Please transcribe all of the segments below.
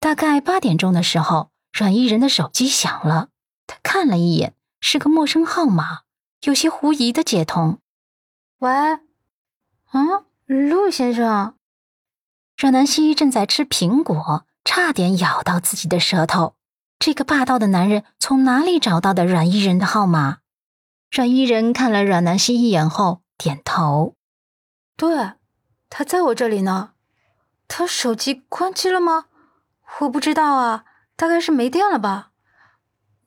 大概八点钟的时候，阮依人的手机响了，他看了一眼，是个陌生号码，有些狐疑的接通。喂，嗯，陆先生。阮南希正在吃苹果，差点咬到自己的舌头。这个霸道的男人从哪里找到的阮依人的号码？阮依人看了阮南希一眼后点头：“对，他在我这里呢。他手机关机了吗？”我不知道啊，大概是没电了吧？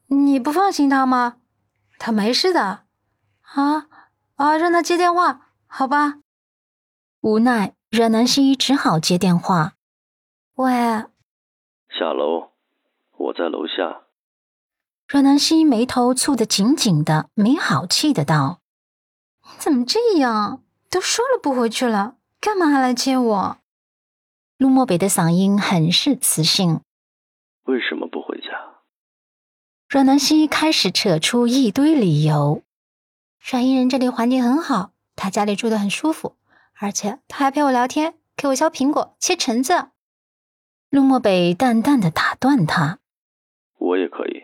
你不放心他吗？他没事的。啊啊，让他接电话，好吧。无奈，阮南希只好接电话。喂，下楼，我在楼下。阮南希眉头蹙得紧紧的，没好气的道：“你怎么这样？都说了不回去了，干嘛还来接我？”陆漠北的嗓音很是磁性。为什么不回家？阮南希开始扯出一堆理由。阮依人这里环境很好，他家里住的很舒服，而且他还陪我聊天，给我削苹果、切橙子。陆漠北淡淡的打断他：“我也可以。”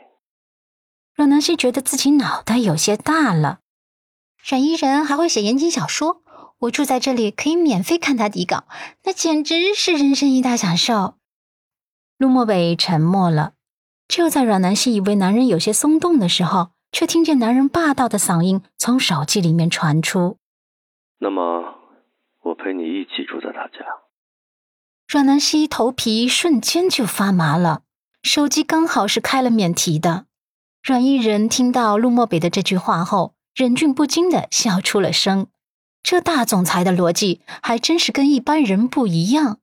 阮南希觉得自己脑袋有些大了。阮依人还会写言情小说。我住在这里，可以免费看他底稿，那简直是人生一大享受。陆漠北沉默了。就在阮南希以为男人有些松动的时候，却听见男人霸道的嗓音从手机里面传出：“那么，我陪你一起住在他家。”阮南希头皮瞬间就发麻了。手机刚好是开了免提的。阮一人听到陆漠北的这句话后，忍俊不禁的笑出了声。这大总裁的逻辑还真是跟一般人不一样。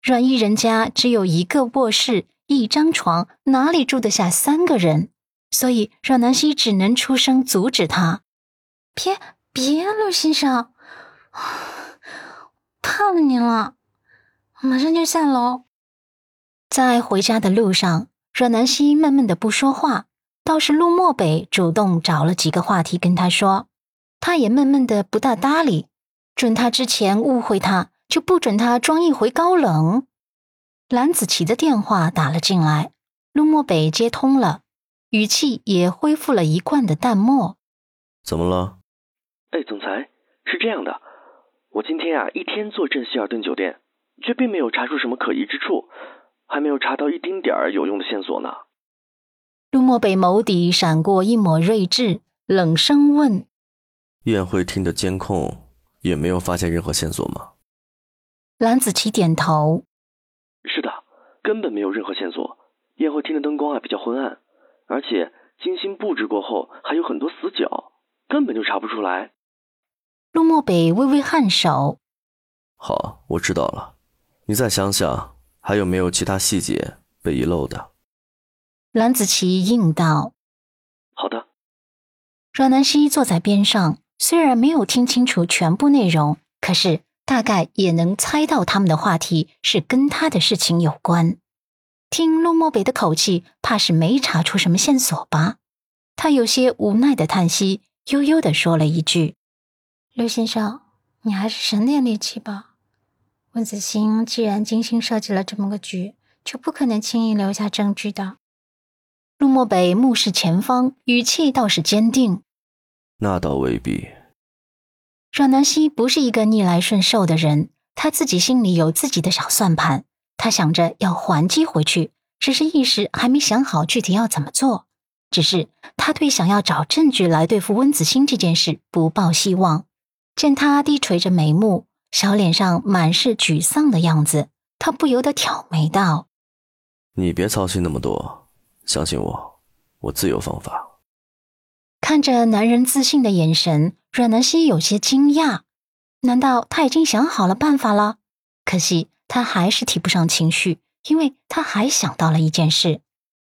阮一人家只有一个卧室，一张床，哪里住得下三个人？所以阮南希只能出声阻止他：“别别，陆先生，怕了您了，马上就下楼。”在回家的路上，阮南希闷闷的不说话，倒是陆漠北主动找了几个话题跟他说。他也闷闷的不大搭理，准他之前误会他，就不准他装一回高冷。蓝子琪的电话打了进来，陆漠北接通了，语气也恢复了一贯的淡漠。怎么了？哎，总裁，是这样的，我今天啊一天坐镇希尔顿酒店，却并没有查出什么可疑之处，还没有查到一丁点儿有用的线索呢。陆漠北眸底闪过一抹睿智，冷声问。宴会厅的监控也没有发现任何线索吗？蓝子琪点头。是的，根本没有任何线索。宴会厅的灯光啊比较昏暗，而且精心布置过后还有很多死角，根本就查不出来。陆漠北微微颔首。好，我知道了。你再想想，还有没有其他细节被遗漏的？蓝子琪应道。好的。阮南希坐在边上。虽然没有听清楚全部内容，可是大概也能猜到他们的话题是跟他的事情有关。听陆漠北的口气，怕是没查出什么线索吧？他有些无奈的叹息，悠悠的说了一句：“刘先生，你还是省点力气吧。温子欣既然精心设计了这么个局，就不可能轻易留下证据的。”陆漠北目视前方，语气倒是坚定。那倒未必。阮南希不是一个逆来顺受的人，他自己心里有自己的小算盘。他想着要还击回去，只是一时还没想好具体要怎么做。只是他对想要找证据来对付温子欣这件事不抱希望。见他低垂着眉目，小脸上满是沮丧的样子，他不由得挑眉道：“你别操心那么多，相信我，我自有方法。”看着男人自信的眼神，阮南希有些惊讶。难道他已经想好了办法了？可惜他还是提不上情绪，因为他还想到了一件事。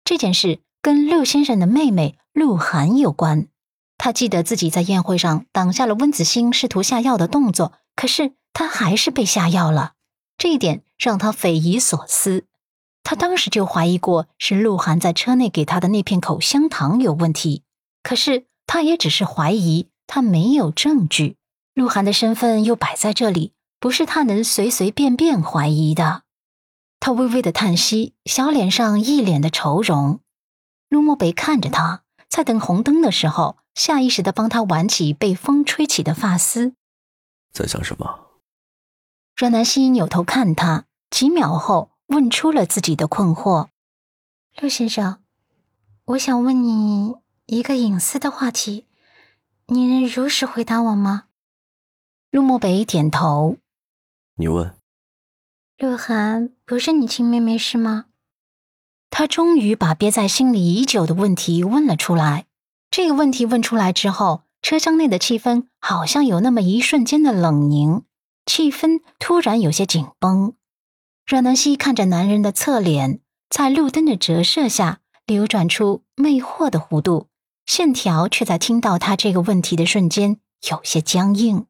这件事跟陆先生的妹妹陆涵有关。他记得自己在宴会上挡下了温子欣试图下药的动作，可是他还是被下药了。这一点让他匪夷所思。他当时就怀疑过是鹿晗在车内给他的那片口香糖有问题。可是，他也只是怀疑，他没有证据。鹿晗的身份又摆在这里，不是他能随随便便怀疑的。他微微的叹息，小脸上一脸的愁容。陆漠北看着他，在等红灯的时候，下意识的帮他挽起被风吹起的发丝。在想什么？阮南希扭头看他，几秒后问出了自己的困惑：“陆先生，我想问你一个隐私的话题，你能如实回答我吗？”陆漠北点头：“你问。”鹿晗不是你亲妹妹是吗？他终于把憋在心里已久的问题问了出来。这个问题问出来之后，车厢内的气氛好像有那么一瞬间的冷凝，气氛突然有些紧绷。阮南希看着男人的侧脸，在路灯的折射下流转出魅惑的弧度，线条却在听到他这个问题的瞬间有些僵硬。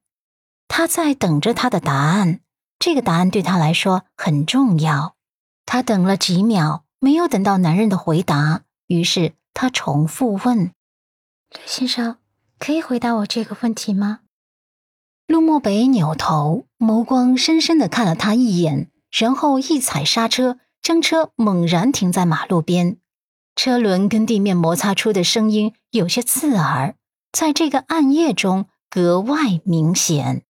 他在等着他的答案。这个答案对他来说很重要。他等了几秒，没有等到男人的回答，于是他重复问：“陆先生，可以回答我这个问题吗？”陆漠北扭头，眸光深深的看了他一眼，然后一踩刹车，将车猛然停在马路边。车轮跟地面摩擦出的声音有些刺耳，在这个暗夜中格外明显。